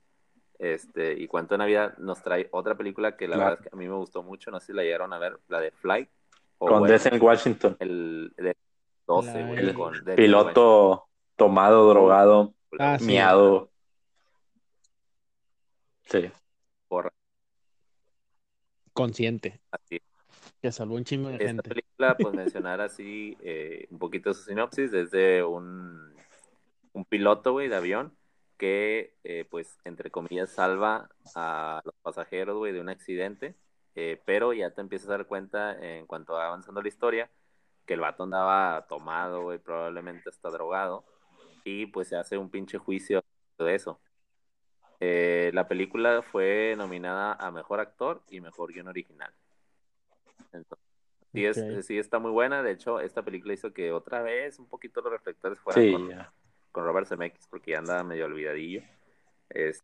este, y Cuánto de Navidad nos trae otra película que la Claro. verdad es que a mí me gustó mucho, no sé si la llegaron a ver, la de Flight, o Con bueno, Washington. el de 12, La- güey, el con Piloto tomado, drogado, Ah, sí. miado. Sí. porra, Consciente, así. que salvó un chingo de Esta gente. película, pues mencionar así eh, un poquito de su sinopsis, desde un, un piloto, güey, de avión que, eh, pues, entre comillas, salva a los pasajeros, güey, de un accidente, eh, pero ya te empiezas a dar cuenta en cuanto va avanzando la historia que el vato andaba tomado, güey, probablemente está drogado, y pues se hace un pinche juicio de eso. Eh, la película fue nominada a Mejor Actor y Mejor Guión Original. Entonces, sí, es, sí está muy buena. De hecho, esta película hizo que otra vez un poquito los reflectores fueran Sí, con, ya. con Robert Zemeckis porque ya anda medio olvidadillo. Es-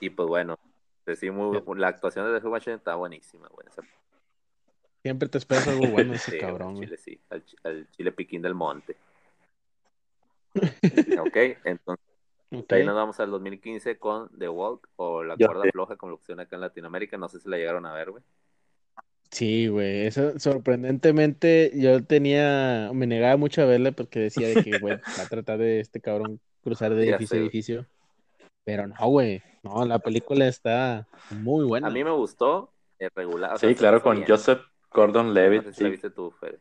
y pues bueno, pues sí, muy- la actuación de The Washington está buenísima. Esa- Siempre te esperas algo bueno ese cabrón, al chile sí, al chile piquín del monte. ok, entonces Ok. de ahí nos vamos al 2015 con The Walk o La Yo Cuerda sé. Floja, como lo que acá en Latinoamérica. No sé si la llegaron a ver, güey. Sí, güey, eso sorprendentemente yo tenía, me negaba mucho a verla porque decía de que, güey, va a tratar de este cabrón cruzar de edificio a edificio. Pero no, güey, no, la película está muy buena. A mí me gustó, eh, regular. o sea, Sí, claro, con bien. Joseph Gordon No Levitt. sé si la Sí. viste tú, Fede.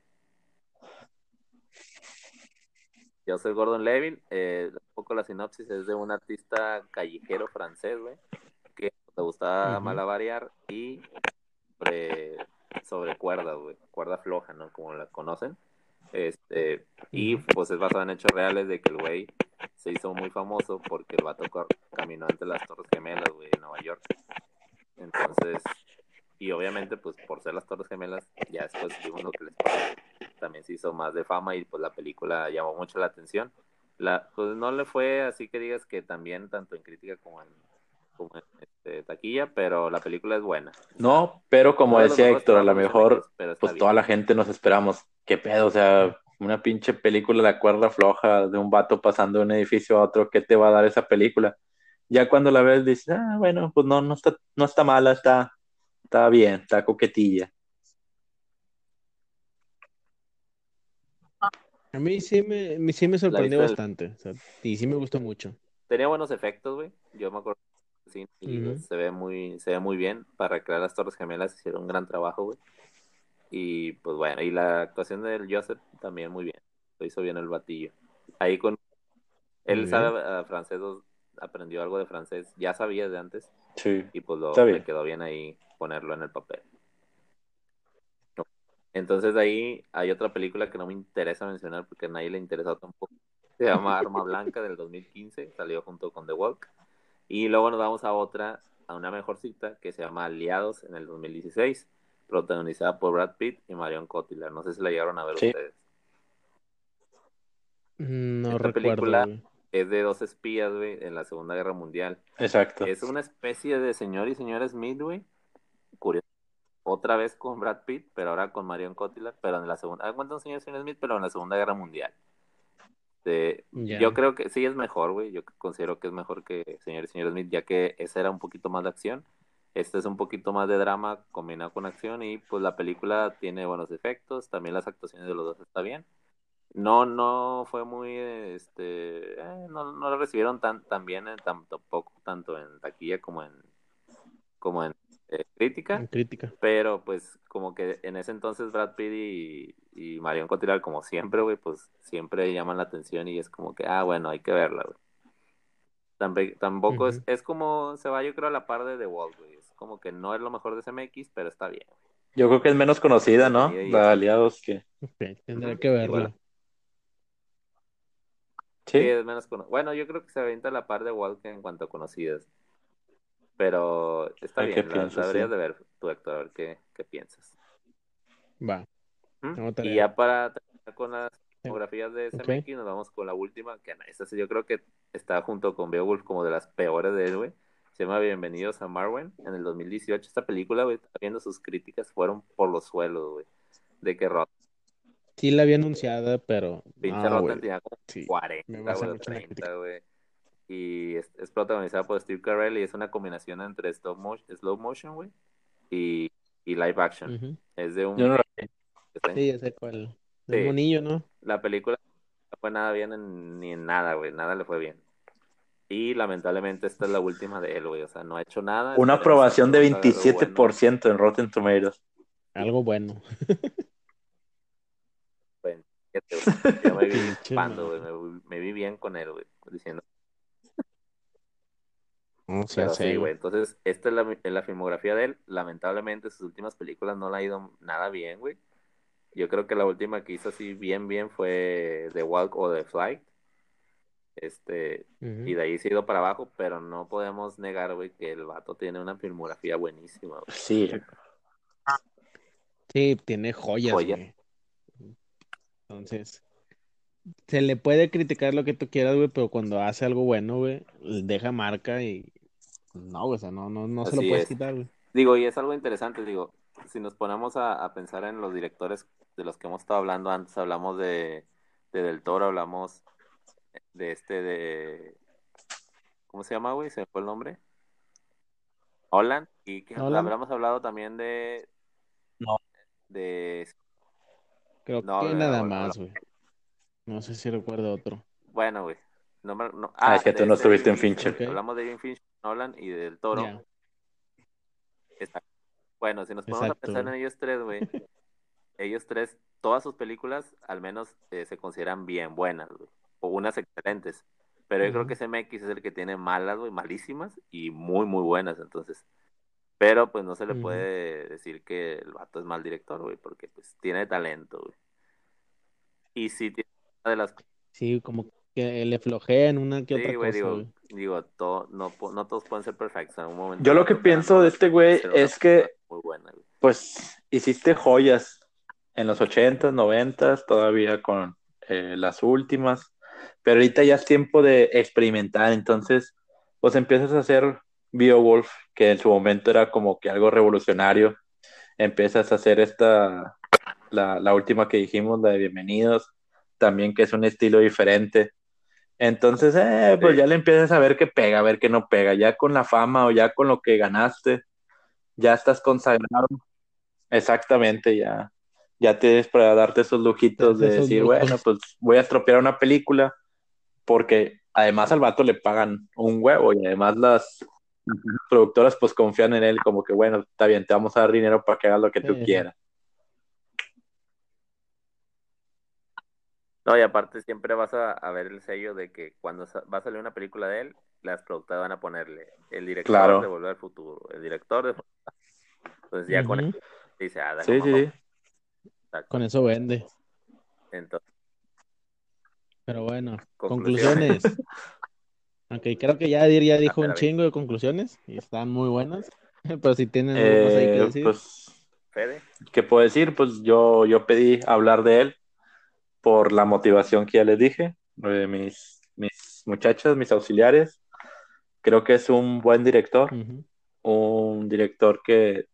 Yo soy Gordon Levin. Eh, un poco la sinopsis es de un artista callejero francés, güey, que le gustaba Ujú. malabarear y sobre, sobre cuerdas, güey, cuerda floja, ¿no? Como la conocen. Este, y pues es basado en hechos reales de que el güey se hizo muy famoso porque el vato caminó entre las Torres Gemelas, güey, en Nueva York. Entonces, y obviamente, pues por ser las Torres Gemelas, ya después vimos lo que les pasó. También se hizo más de fama y pues la película llamó mucho la atención. La, pues no le fue así que digas que también, tanto en crítica como en, como en este, taquilla, pero la película es buena. No, pero como los decía Héctor, a lo mejor pues bien. toda la gente nos esperamos. ¿Qué pedo? O sea, una pinche película de cuerda floja de un vato pasando de un edificio a otro, ¿qué te va a dar esa película? Ya cuando la ves dices, ah, bueno, pues no, no está, no está mala, está, está bien, está coquetilla. A mí sí me, me- sí me sorprendió bastante. o sea, y sí me gustó mucho. Tenía buenos efectos, güey. Yo me acuerdo sí, y se ve muy, se ve muy bien para recrear las Torres Gemelas, hicieron un gran trabajo, güey. Y pues bueno, y la actuación del Joseph también muy bien. Lo hizo bien el batillo. Ahí con él Muy sabe ah, francés, dos- aprendió algo de francés, ya sabía de antes, Sí. y pues lo, le quedó bien ahí ponerlo en el papel. Entonces ahí hay otra película que no me interesa mencionar porque a nadie le interesó tampoco. Se llama Arma Blanca del 2015, salió junto con The Walk. Y luego nos vamos a otra, a una mejor cita que se llama Aliados en el 2016, protagonizada por Brad Pitt y Marion Cotillard. No sé si la llegaron a ver Sí. ustedes. No Esta recuerdo. película- güey. Es de dos espías, güey, en la Segunda Guerra Mundial. Exacto. Es una especie de señor y señora Smith, güey. Otra vez con Brad Pitt, pero ahora con Marion Cotillard, pero en la segunda. Señor y señora Smith, pero en la Segunda Guerra Mundial. Yo creo que sí es mejor, güey. Yo considero que es mejor que señor y señora Smith, ya que esa era un poquito más de acción. Este es un poquito más de drama combinado con acción y pues la película tiene buenos efectos. También las actuaciones de los dos está bien. No, no fue muy, este, eh, no, no lo recibieron tan, tan bien, eh, tan- tampoco tanto en taquilla como en, como en eh, crítica, En crítica. pero pues como que en ese entonces Brad Pitt y, y Marion Cotillard, como siempre, güey, pues siempre llaman la atención y es como que, ah, bueno, hay que verla, güey. Tampoco es, es como, se va yo creo a la par de The Wall, güey, es como que no es lo mejor de CMX, pero está bien. Yo creo que es menos conocida, ¿no? La Aliados que. Ok, tendré Ujú, que verlo. igual. Sí. Sí, es menos cono- Bueno, yo creo que se avienta a la par de Walk en cuanto a conocidas. Pero está ¿A bien, la, piensas, la deberías sí? de ver tú, Héctor, a ver qué, qué piensas. Va. ¿Mm? Y ya para terminar con las fotografías de Ok. CMX, nos vamos con la última, que esta sí yo creo que está junto con Beowulf como de las peores de él, güey. Se llama Bienvenidos a Marwen en el 2018. Esta película, güey, está viendo sus críticas, fueron por los suelos, güey. De que Rotten, Sí la había anunciada, pero. pinche Rotten tenía como Sí. 40, me basa güey, o mucho en la 30, güey. Y es, es protagonizada por Steve Carell y es una combinación entre stop motion, slow motion, güey, y, y live action. Es de un... Yo no la vi. Sí, ya sé cuál. Sí. El monillo, ¿no? La película no fue nada bien en- ni en nada, güey. Nada le fue bien. Y lamentablemente esta es la última de él, güey. O sea, no ha hecho nada. Una aprobación de que haga algo 27% en Rotten Tomatoes. Algo bueno. bueno. Yo me vi pando, güey. Me, me vi bien con él, güey. Diciendo, Pero sé, sí, güey. Entonces, esta es la, es la filmografía de él. Lamentablemente, sus últimas películas no le ha ido nada bien, güey. Yo creo que la última que hizo así bien, bien fue The Walk o The Flight. Este, y de ahí se ha ido para abajo, pero no podemos negar, güey, que el vato tiene una filmografía buenísima, güey. Sí. Sí, tiene joyas, Joya. güey. Entonces, se le puede criticar lo que tú quieras, güey, pero cuando hace algo bueno, güey, deja marca y no, güey, o sea, no, no, no se lo puedes es. quitar, güey. Digo, y es algo interesante, digo, si nos ponemos a, a pensar en los directores de los que hemos estado hablando antes, hablamos de, de Del Toro, hablamos de este de... ¿Cómo se llama, güey? ¿Se me fue el nombre? Holland. Y que hablamos hablado también de... No. De... Creo No, que nada más, güey. No sé si recuerdo otro. Bueno, güey. No, me- no- Ah, es que tú no este estuviste en Fincher. Hablamos de David Fincher, Nolan y de Del Toro. Bueno, si nos ponemos Exacto, a pensar en ellos tres, güey, ellos tres, todas sus películas al menos eh, se consideran bien buenas, güey. unas excelentes. Pero yo creo que CMX es el que tiene malas, güey, malísimas y muy, muy buenas, entonces. Pero pues no se le puede decir que el vato es mal director, güey, porque pues tiene talento, güey. Y sí tiene una de las... Sí, como que le flojea en una que otra cosa, digo, digo todo, no, no todos pueden ser perfectos en un momento. Yo lo que pienso de este güey es que, muy buena, pues, hiciste joyas en los 80s, 90 todavía con eh, las últimas, pero ahorita ya es tiempo de experimentar, entonces, pues empiezas a hacer Beowulf, que en su momento era como que algo revolucionario, empiezas a hacer esta, la, la última que dijimos, la de Bienvenidos, también que es un estilo diferente. Entonces, eh, pues ya le empiezas a ver qué pega, a ver qué no pega. Ya con la fama o ya con lo que ganaste, ya estás consagrado. Exactamente, ya, ya tienes para darte esos lujitos de decir, bueno, pues voy a estropear una película, porque además al vato le pagan un huevo y además las productoras pues confían en él como que, bueno, está bien, te vamos a dar dinero para que hagas lo que tú quieras. No, y aparte siempre vas a, ver el sello de que cuando va a salir una película de él, las productoras van a ponerle el director de Volver al Futuro, el director de... Entonces ya con eso dice, ah, sí, sí, Con eso vende. Entonces. Pero bueno, conclusiones. Aunque creo que ya, ya dijo un chingo de conclusiones y están muy buenas. Pero si tienen algo más ahí que eh, decir. Pues, ¿Qué puedo decir? Pues yo, yo pedí hablar de él por la motivación que ya les dije, de mis, mis muchachas, mis auxiliares. Creo que es un buen director, un director que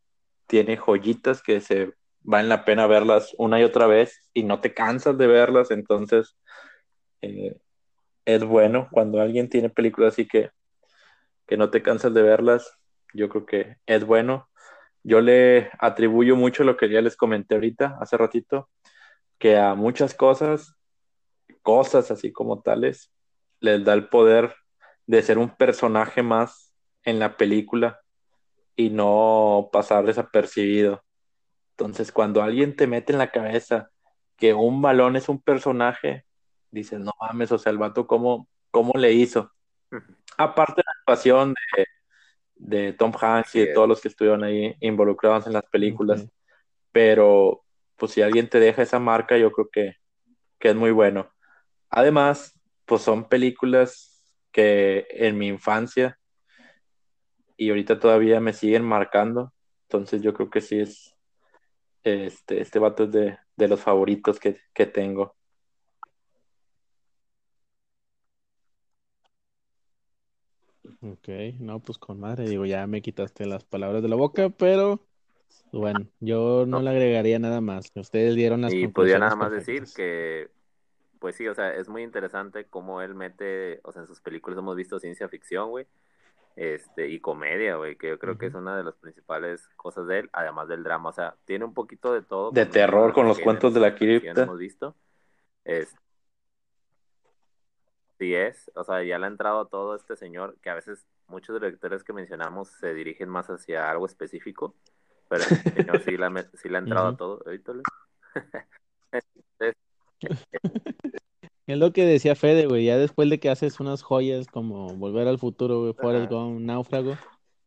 tiene joyitas que se valen la pena verlas una y otra vez y no te cansas de verlas, entonces eh, es bueno cuando alguien tiene películas así que, que no te cansas de verlas, yo creo que es bueno. Yo le atribuyo mucho lo que ya les comenté ahorita, hace ratito, que a muchas cosas, cosas así como tales, les da el poder de ser un personaje más en la película y no pasar desapercibido. Entonces, cuando alguien te mete en la cabeza que un balón es un personaje, dices, no mames, o sea, el vato, ¿cómo, cómo le hizo? Aparte de la actuación de, de Tom Hanks y de todos los que estuvieron ahí involucrados en las películas, pero pues si alguien te deja esa marca, yo creo que, es muy bueno. Además, pues son películas que en mi infancia y ahorita todavía me siguen marcando. Entonces yo creo que sí es, este, este vato es de, los favoritos que, que, tengo. Ok, no, pues con madre, digo, ya me quitaste las palabras de la boca, pero bueno, yo no, le agregaría nada más. Ustedes dieron las Y podría nada más decir que, pues sí, o sea, es muy interesante cómo él mete, o sea, en sus películas hemos visto ciencia ficción, güey, este, y comedia, güey, que yo creo que es una de las principales cosas de él, además del drama, o sea, tiene un poquito de todo. De terror con los cuentos de la cripta. Hemos visto. Es, sí es, o sea, ya le ha entrado a todo este señor, que a veces muchos directores que mencionamos se dirigen más hacia algo específico pero señor sí la, ha entrado a todo. es lo que decía Fede, güey. Ya después de que haces unas joyas como Volver al Futuro, güey, Forrest Gump, Náufrago,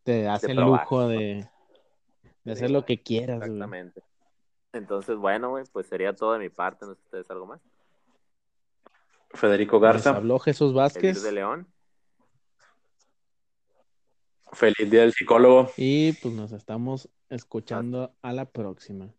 te hace el lujo de, de hacer lo que quieras, Exactamente. Entonces, bueno, güey, pues sería todo de mi parte. ¿No sé ustedes algo más? Federico Garza. habló Jesús Vázquez. de León. Feliz día del psicólogo. Y pues nos estamos escuchando a la próxima.